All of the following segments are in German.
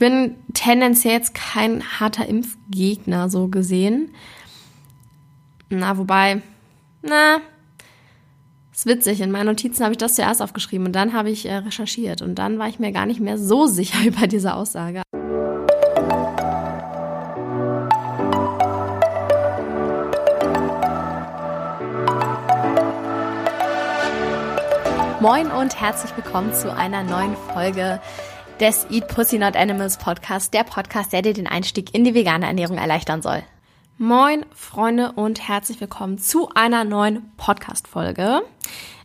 bin tendenziell jetzt kein harter Impfgegner so gesehen. Na, wobei, na, ist witzig. In meinen Notizen habe ich das zuerst aufgeschrieben und dann habe ich äh, recherchiert und dann war ich mir gar nicht mehr so sicher über diese Aussage. Moin und herzlich willkommen zu einer neuen Folge des Eat Pussy Not Animals Podcast, der Podcast, der dir den Einstieg in die vegane Ernährung erleichtern soll. Moin Freunde und herzlich willkommen zu einer neuen Podcast Folge.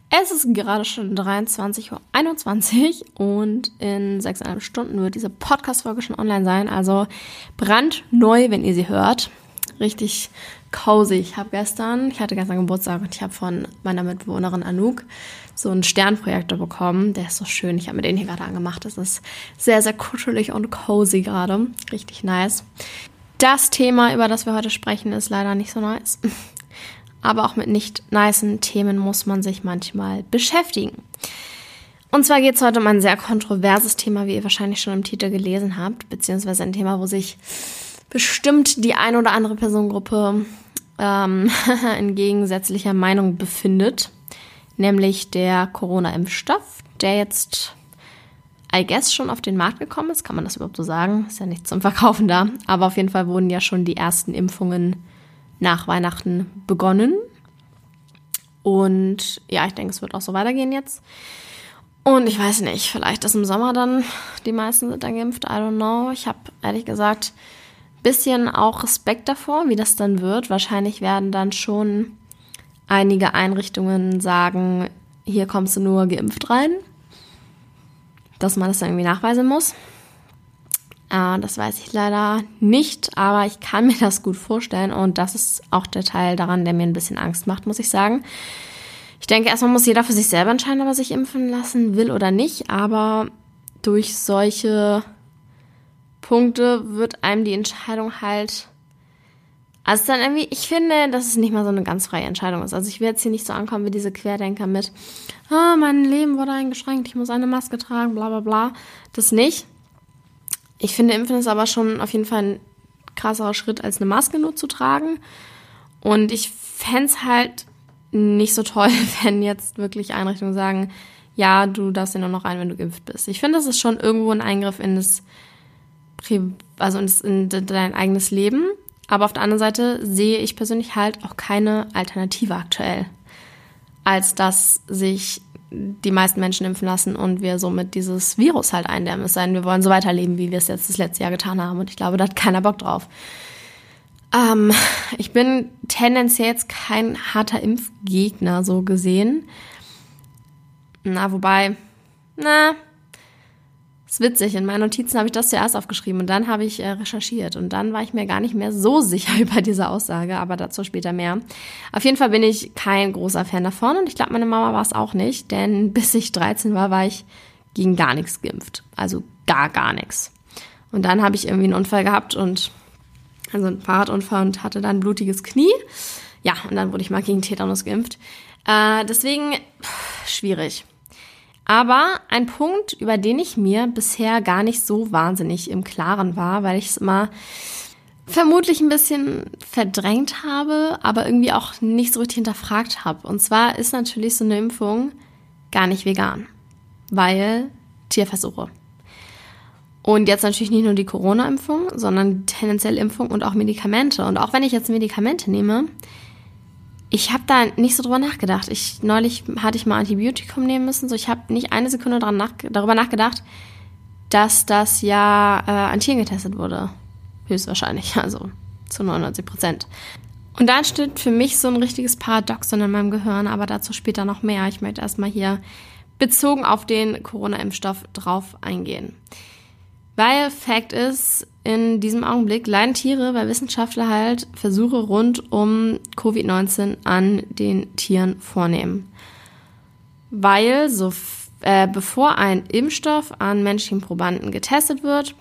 Es ist gerade schon 23.21 Uhr und in sechseinhalb Stunden wird diese Podcast-Folge schon online sein. Also brandneu, wenn ihr sie hört. Richtig cozy. Ich habe gestern, ich hatte gestern Geburtstag und ich habe von meiner Mitbewohnerin Anouk so einen Sternprojektor bekommen. Der ist so schön. Ich habe mir den hier gerade angemacht. Das ist sehr, sehr kuschelig und cozy gerade. Richtig nice. Das Thema, über das wir heute sprechen, ist leider nicht so nice. Aber auch mit nicht nicen Themen muss man sich manchmal beschäftigen. Und zwar geht es heute um ein sehr kontroverses Thema, wie ihr wahrscheinlich schon im Titel gelesen habt, beziehungsweise ein Thema, wo sich bestimmt die ein oder andere Personengruppe ähm, in gegensätzlicher Meinung befindet, nämlich der Corona-Impfstoff, der jetzt, I guess, schon auf den Markt gekommen ist. Kann man das überhaupt so sagen? Ist ja nicht zum Verkaufen da. Aber auf jeden Fall wurden ja schon die ersten Impfungen nach Weihnachten begonnen. Und ja, ich denke, es wird auch so weitergehen jetzt. Und ich weiß nicht, vielleicht ist im Sommer dann, die meisten sind dann geimpft, I don't know. Ich habe ehrlich gesagt bisschen auch Respekt davor, wie das dann wird. Wahrscheinlich werden dann schon einige Einrichtungen sagen, hier kommst du nur geimpft rein, dass man das dann irgendwie nachweisen muss. Äh, das weiß ich leider nicht, aber ich kann mir das gut vorstellen und das ist auch der Teil daran, der mir ein bisschen Angst macht, muss ich sagen. Ich denke, erstmal muss jeder für sich selber entscheiden, ob er sich impfen lassen will oder nicht, aber durch solche Punkte wird einem die Entscheidung halt. Also dann irgendwie, ich finde, dass es nicht mal so eine ganz freie Entscheidung ist. Also ich will jetzt hier nicht so ankommen wie diese Querdenker mit, oh, mein Leben wurde eingeschränkt, ich muss eine Maske tragen, bla bla bla. Das nicht. Ich finde, Impfen ist aber schon auf jeden Fall ein krasserer Schritt, als eine Maske nur zu tragen. Und ich fände es halt nicht so toll, wenn jetzt wirklich Einrichtungen sagen, ja, du darfst ja nur noch rein, wenn du geimpft bist. Ich finde, das ist schon irgendwo ein Eingriff in das also in dein eigenes Leben. Aber auf der anderen Seite sehe ich persönlich halt auch keine Alternative aktuell, als dass sich die meisten Menschen impfen lassen und wir somit dieses Virus halt eindämmen. Es sei denn, wir wollen so weiterleben, wie wir es jetzt das letzte Jahr getan haben. Und ich glaube, da hat keiner Bock drauf. Ähm, ich bin tendenziell jetzt kein harter Impfgegner so gesehen. Na, wobei, na, ist witzig. In meinen Notizen habe ich das zuerst aufgeschrieben und dann habe ich äh, recherchiert und dann war ich mir gar nicht mehr so sicher über diese Aussage, aber dazu später mehr. Auf jeden Fall bin ich kein großer Fan davon und ich glaube, meine Mama war es auch nicht, denn bis ich 13 war, war ich gegen gar nichts geimpft. Also gar, gar nichts. Und dann habe ich irgendwie einen Unfall gehabt und also einen Fahrradunfall und hatte dann ein blutiges Knie. Ja, und dann wurde ich mal gegen Tetanus geimpft. Äh, deswegen pff, schwierig. Aber ein Punkt, über den ich mir bisher gar nicht so wahnsinnig im Klaren war, weil ich es immer vermutlich ein bisschen verdrängt habe, aber irgendwie auch nicht so richtig hinterfragt habe. Und zwar ist natürlich so eine Impfung gar nicht vegan, weil Tierversuche. Und jetzt natürlich nicht nur die Corona-Impfung, sondern tendenziell Impfung und auch Medikamente. Und auch wenn ich jetzt Medikamente nehme, ich habe da nicht so drüber nachgedacht. Ich neulich hatte ich mal Antibiotikum nehmen müssen, so ich habe nicht eine Sekunde dran nach, darüber nachgedacht, dass das ja äh, an Tieren getestet wurde. Höchstwahrscheinlich, also zu 99 Prozent. Und da entsteht für mich so ein richtiges Paradoxon in meinem Gehirn, aber dazu später noch mehr. Ich möchte erstmal hier bezogen auf den Corona-Impfstoff drauf eingehen. Weil Fakt ist, in diesem Augenblick leiden Tiere, weil Wissenschaftler halt Versuche rund um Covid-19 an den Tieren vornehmen. Weil so äh, bevor ein Impfstoff an menschlichen Probanden getestet wird,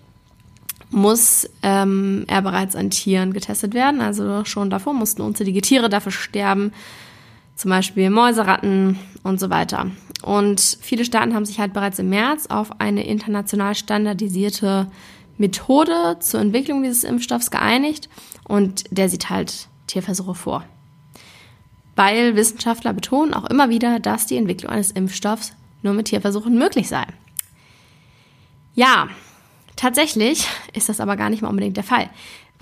muss ähm, er bereits an Tieren getestet werden. Also schon davor mussten unzählige Tiere dafür sterben, zum Beispiel Mäuse, Ratten und so weiter. Und viele Staaten haben sich halt bereits im März auf eine international standardisierte Methode zur Entwicklung dieses Impfstoffs geeinigt und der sieht halt Tierversuche vor. Weil Wissenschaftler betonen auch immer wieder, dass die Entwicklung eines Impfstoffs nur mit Tierversuchen möglich sei. Ja, tatsächlich ist das aber gar nicht mal unbedingt der Fall,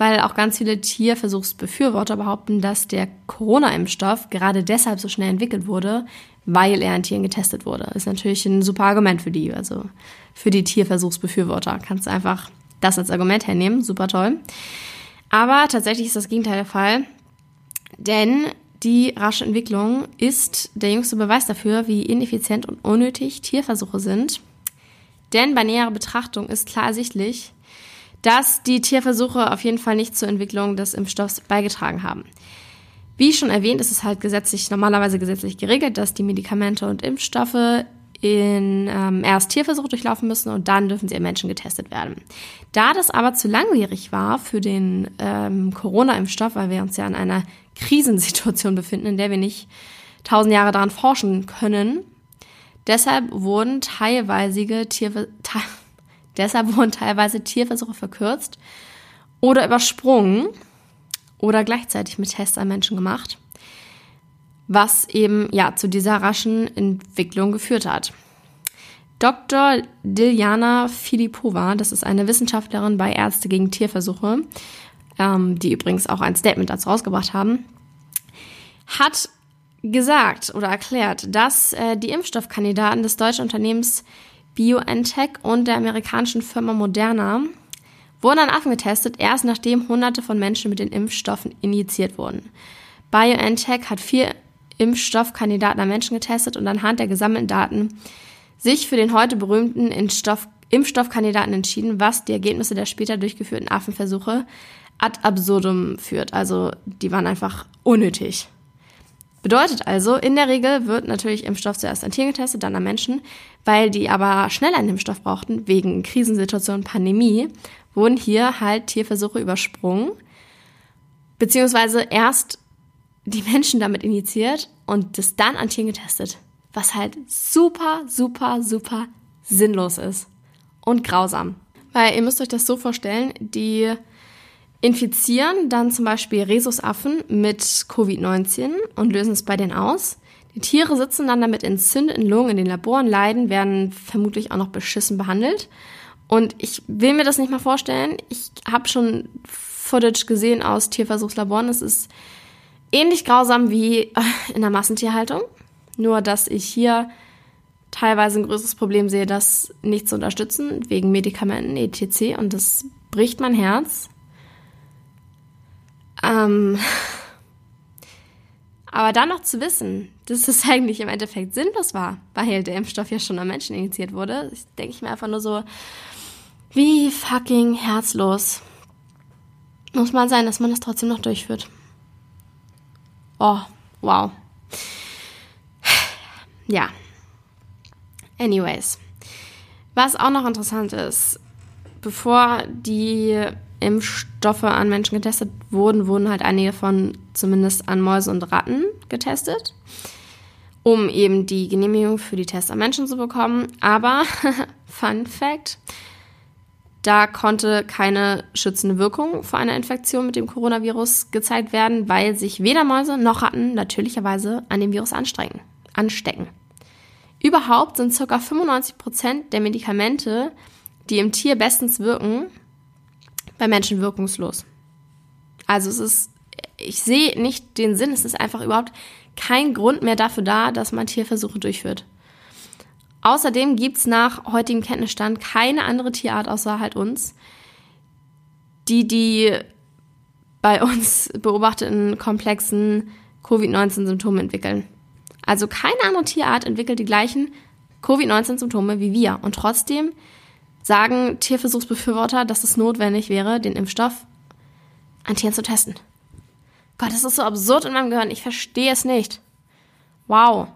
weil auch ganz viele Tierversuchsbefürworter behaupten, dass der Corona-Impfstoff gerade deshalb so schnell entwickelt wurde, weil er an Tieren getestet wurde. Ist natürlich ein super Argument für die, also für die Tierversuchsbefürworter. Kannst einfach das als Argument hernehmen, super toll. Aber tatsächlich ist das Gegenteil der Fall, denn die rasche Entwicklung ist der jüngste Beweis dafür, wie ineffizient und unnötig Tierversuche sind. Denn bei näherer Betrachtung ist klar ersichtlich, dass die Tierversuche auf jeden Fall nicht zur Entwicklung des Impfstoffs beigetragen haben. Wie schon erwähnt, ist es halt gesetzlich, normalerweise gesetzlich geregelt, dass die Medikamente und Impfstoffe in ähm, erst Tierversuche durchlaufen müssen und dann dürfen sie in Menschen getestet werden. Da das aber zu langwierig war für den ähm, Corona-Impfstoff, weil wir uns ja in einer Krisensituation befinden, in der wir nicht tausend Jahre daran forschen können, deshalb wurden teilweise, Tierver te deshalb wurden teilweise Tierversuche verkürzt oder übersprungen oder gleichzeitig mit Tests an Menschen gemacht was eben ja zu dieser raschen Entwicklung geführt hat. Dr. Diljana Filipova, das ist eine Wissenschaftlerin bei Ärzte gegen Tierversuche, ähm, die übrigens auch ein Statement dazu rausgebracht haben, hat gesagt oder erklärt, dass äh, die Impfstoffkandidaten des deutschen Unternehmens BioNTech und der amerikanischen Firma Moderna wurden an Affen getestet, erst nachdem Hunderte von Menschen mit den Impfstoffen injiziert wurden. BioNTech hat vier Impfstoffkandidaten an Menschen getestet und anhand der gesammelten Daten sich für den heute berühmten Impfstoff Impfstoffkandidaten entschieden, was die Ergebnisse der später durchgeführten Affenversuche ad absurdum führt. Also die waren einfach unnötig. Bedeutet also, in der Regel wird natürlich Impfstoff zuerst an Tieren getestet, dann an Menschen, weil die aber schnell einen Impfstoff brauchten, wegen Krisensituation, Pandemie, wurden hier halt Tierversuche übersprungen, beziehungsweise erst die Menschen damit injiziert und das dann an Tieren getestet. Was halt super, super, super sinnlos ist und grausam. Weil ihr müsst euch das so vorstellen, die infizieren dann zum Beispiel Rhesusaffen mit Covid-19 und lösen es bei denen aus. Die Tiere sitzen dann damit entzündeten Lungen in den Laboren, leiden, werden vermutlich auch noch beschissen behandelt. Und ich will mir das nicht mal vorstellen. Ich habe schon Footage gesehen aus Tierversuchslaboren. Es ist ähnlich grausam wie äh, in der Massentierhaltung, nur dass ich hier teilweise ein größeres Problem sehe, das nicht zu unterstützen, wegen Medikamenten, etc. Und das bricht mein Herz. Ähm, aber dann noch zu wissen, dass es eigentlich im Endeffekt sinnlos war, weil der Impfstoff ja schon am Menschen injiziert wurde, denke ich mir einfach nur so, wie fucking herzlos muss man sein, dass man das trotzdem noch durchführt. Oh, wow. Ja. Anyways. Was auch noch interessant ist, bevor die Impfstoffe an Menschen getestet wurden, wurden halt einige von zumindest an Mäuse und Ratten getestet, um eben die Genehmigung für die Tests an Menschen zu bekommen. Aber, Fun Fact, da konnte keine schützende Wirkung vor einer Infektion mit dem Coronavirus gezeigt werden, weil sich weder Mäuse noch Ratten natürlicherweise an dem Virus anstrengen, anstecken. Überhaupt sind ca. 95 Prozent der Medikamente, die im Tier bestens wirken, bei Menschen wirkungslos. Also es ist, ich sehe nicht den Sinn, es ist einfach überhaupt kein Grund mehr dafür da, dass man Tierversuche durchführt. Außerdem gibt es nach heutigem Kenntnisstand keine andere Tierart außer halt uns, die die bei uns beobachteten komplexen Covid-19-Symptome entwickeln. Also keine andere Tierart entwickelt die gleichen Covid-19-Symptome wie wir. Und trotzdem sagen Tierversuchsbefürworter, dass es notwendig wäre, den Impfstoff an Tieren zu testen. Gott, das ist so absurd in meinem Gehirn. Ich verstehe es nicht. Wow.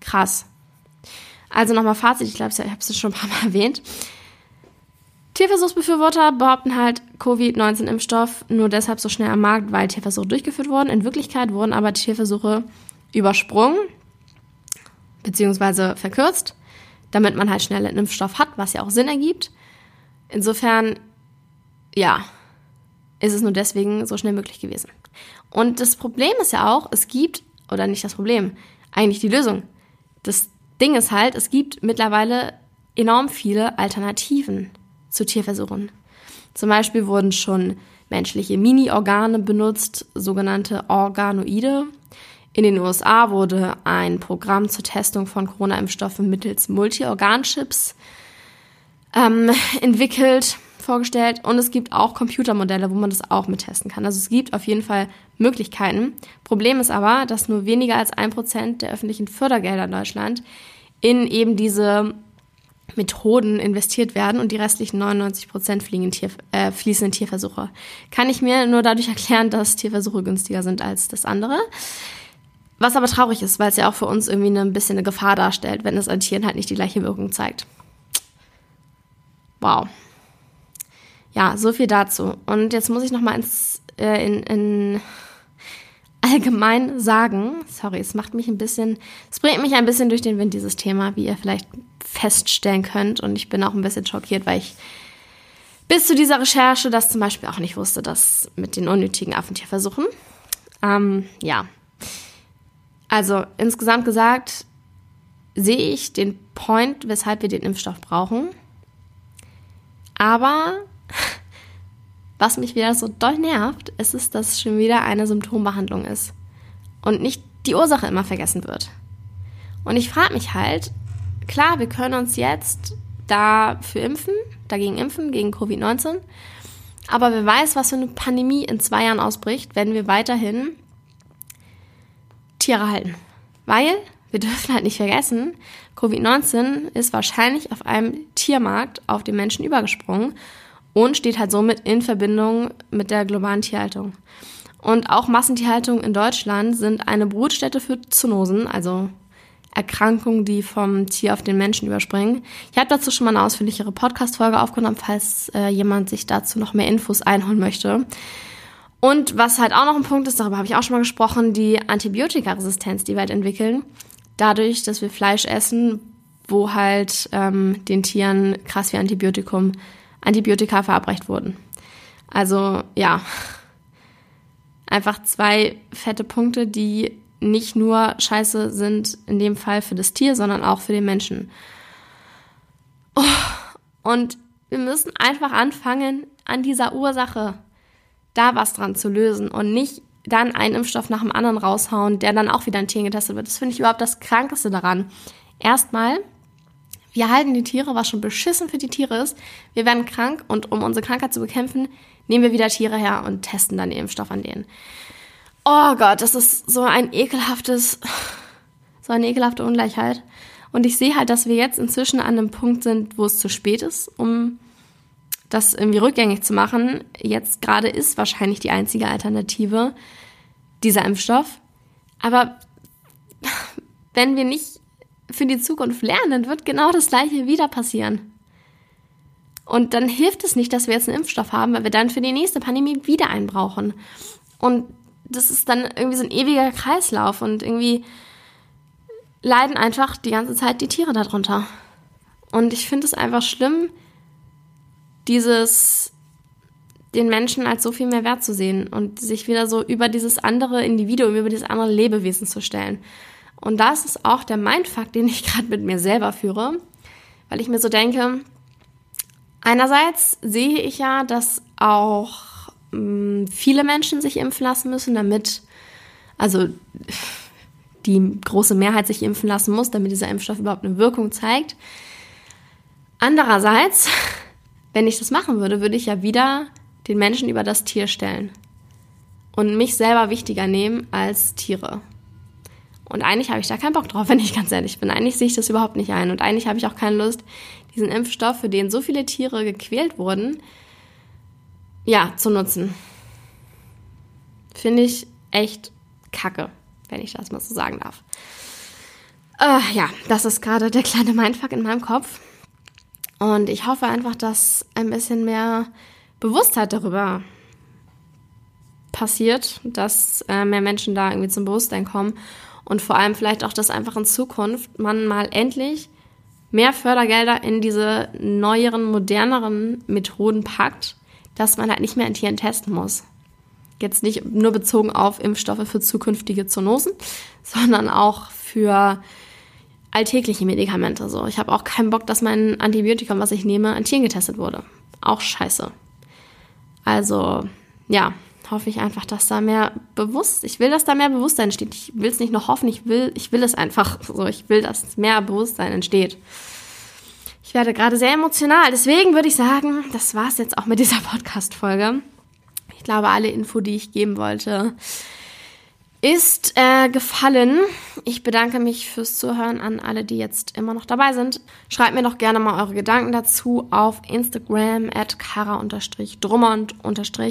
Krass. Also nochmal Fazit, ich glaube, ich habe es schon ein paar Mal erwähnt. Tierversuchsbefürworter behaupten halt, Covid-19-Impfstoff nur deshalb so schnell am Markt, weil Tierversuche durchgeführt wurden. In Wirklichkeit wurden aber Tierversuche übersprungen bzw. verkürzt, damit man halt schnell einen Impfstoff hat, was ja auch Sinn ergibt. Insofern, ja, ist es nur deswegen so schnell möglich gewesen. Und das Problem ist ja auch, es gibt, oder nicht das Problem, eigentlich die Lösung. Das Ding ist halt, es gibt mittlerweile enorm viele Alternativen zu Tierversuchen. Zum Beispiel wurden schon menschliche Mini-Organe benutzt, sogenannte Organoide. In den USA wurde ein Programm zur Testung von Corona-Impfstoffen mittels Multi-Organ-Chips ähm, entwickelt, vorgestellt. Und es gibt auch Computermodelle, wo man das auch mittesten kann. Also es gibt auf jeden Fall Möglichkeiten. Problem ist aber, dass nur weniger als ein Prozent der öffentlichen Fördergelder in Deutschland in eben diese Methoden investiert werden und die restlichen 99 Prozent Tier, äh, fließen in Tierversuche. Kann ich mir nur dadurch erklären, dass Tierversuche günstiger sind als das andere. Was aber traurig ist, weil es ja auch für uns irgendwie ein bisschen eine Gefahr darstellt, wenn es an Tieren halt nicht die gleiche Wirkung zeigt. Wow. Ja, so viel dazu. Und jetzt muss ich noch mal ins, äh, in, in allgemein sagen, sorry, es macht mich ein bisschen, es bringt mich ein bisschen durch den Wind, dieses Thema, wie ihr vielleicht feststellen könnt. Und ich bin auch ein bisschen schockiert, weil ich bis zu dieser Recherche das zum Beispiel auch nicht wusste, dass mit den unnötigen Affentierversuchen. Ähm, ja. Also insgesamt gesagt, sehe ich den Point, weshalb wir den Impfstoff brauchen. Aber was mich wieder so doll nervt, ist es, dass es schon wieder eine Symptombehandlung ist und nicht die Ursache immer vergessen wird. Und ich frage mich halt, klar, wir können uns jetzt dafür impfen, dagegen impfen, gegen Covid-19, aber wer weiß, was für eine Pandemie in zwei Jahren ausbricht, wenn wir weiterhin Tiere halten. Weil, wir dürfen halt nicht vergessen, Covid-19 ist wahrscheinlich auf einem Tiermarkt auf den Menschen übergesprungen und steht halt somit in Verbindung mit der globalen Tierhaltung. Und auch Massentierhaltung in Deutschland sind eine Brutstätte für Zoonosen, also Erkrankungen, die vom Tier auf den Menschen überspringen. Ich habe dazu schon mal eine ausführlichere Podcast-Folge aufgenommen, falls äh, jemand sich dazu noch mehr Infos einholen möchte. Und was halt auch noch ein Punkt ist, darüber habe ich auch schon mal gesprochen, die Antibiotikaresistenz, die wir halt entwickeln. Dadurch, dass wir Fleisch essen, wo halt ähm, den Tieren krass wie Antibiotikum Antibiotika verabreicht wurden. Also ja, einfach zwei fette Punkte, die nicht nur scheiße sind in dem Fall für das Tier, sondern auch für den Menschen. Oh, und wir müssen einfach anfangen, an dieser Ursache da was dran zu lösen und nicht dann einen Impfstoff nach dem anderen raushauen, der dann auch wieder an Tieren getestet wird. Das finde ich überhaupt das Krankeste daran. Erstmal wir halten die Tiere, was schon beschissen für die Tiere ist. Wir werden krank und um unsere Krankheit zu bekämpfen, nehmen wir wieder Tiere her und testen dann den Impfstoff an denen. Oh Gott, das ist so ein ekelhaftes, so eine ekelhafte Ungleichheit. Und ich sehe halt, dass wir jetzt inzwischen an einem Punkt sind, wo es zu spät ist, um das irgendwie rückgängig zu machen. Jetzt gerade ist wahrscheinlich die einzige Alternative dieser Impfstoff. Aber wenn wir nicht für die Zukunft lernen, wird genau das Gleiche wieder passieren. Und dann hilft es nicht, dass wir jetzt einen Impfstoff haben, weil wir dann für die nächste Pandemie wieder einen brauchen. Und das ist dann irgendwie so ein ewiger Kreislauf und irgendwie leiden einfach die ganze Zeit die Tiere darunter. Und ich finde es einfach schlimm, dieses den Menschen als so viel mehr wert zu sehen und sich wieder so über dieses andere Individuum, über dieses andere Lebewesen zu stellen. Und das ist auch der Mindfuck, den ich gerade mit mir selber führe, weil ich mir so denke, einerseits sehe ich ja, dass auch mh, mm, viele Menschen sich impfen lassen müssen, damit, also die große Mehrheit sich impfen lassen muss, damit dieser Impfstoff überhaupt eine Wirkung zeigt. Andererseits, wenn ich das machen würde, würde ich ja wieder den Menschen über das Tier stellen und mich selber wichtiger nehmen als Tiere. Und eigentlich habe ich da keinen Bock drauf, wenn ich ganz ehrlich bin. Eigentlich sehe ich das überhaupt nicht ein. Und eigentlich habe ich auch keine Lust, diesen Impfstoff, für den so viele Tiere gequält wurden, ja, zu nutzen. Finde ich echt kacke, wenn ich das mal so sagen darf. Äh, ja, das ist gerade der kleine Mindfuck in meinem Kopf. Und ich hoffe einfach, dass ein bisschen mehr Bewusstheit darüber passiert, dass äh, mehr Menschen da irgendwie zum Bewusstsein kommen und vor allem vielleicht auch, dass einfach in Zukunft man mal endlich mehr Fördergelder in diese neueren, moderneren Methoden packt, dass man halt nicht mehr an Tieren testen muss. Jetzt nicht nur bezogen auf Impfstoffe für zukünftige Zoonosen, sondern auch für alltägliche Medikamente. So, ich habe auch keinen Bock, dass mein Antibiotikum, was ich nehme, an Tieren getestet wurde. Auch scheiße. Also, ja, hoffe ich einfach, dass da mehr bewusst, ich will, dass da mehr Bewusstsein entsteht. Ich will es nicht noch hoffen, ich will, ich will es einfach so. Ich will, dass mehr Bewusstsein entsteht. Ich werde gerade sehr emotional. Deswegen würde ich sagen, das war es jetzt auch mit dieser Podcast-Folge. Ich glaube, alle Info, die ich geben wollte, ist äh, gefallen. Ich bedanke mich fürs Zuhören an alle, die jetzt immer noch dabei sind. Schreibt mir doch gerne mal eure Gedanken dazu auf Instagram at kara-drummond-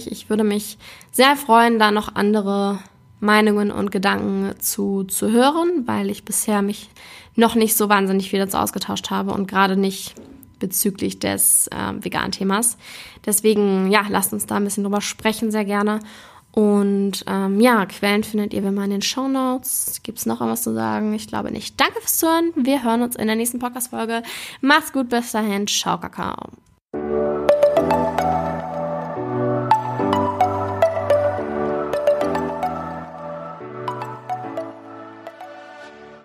Ich würde mich sehr freuen, da noch andere Meinungen und Gedanken zu, zu hören, weil ich bisher mich noch nicht so wahnsinnig viel dazu ausgetauscht habe und gerade nicht bezüglich des äh, Vegan-Themas. Deswegen, ja, lasst uns da ein bisschen drüber sprechen, sehr gerne. Und ähm, ja, Quellen findet ihr wie immer in den Show Notes. Gibt es noch irgendwas zu sagen? Ich glaube nicht. Danke fürs Zuhören. Wir hören uns in der nächsten Podcast-Folge. Macht's gut, bis dahin. Ciao, Kakao.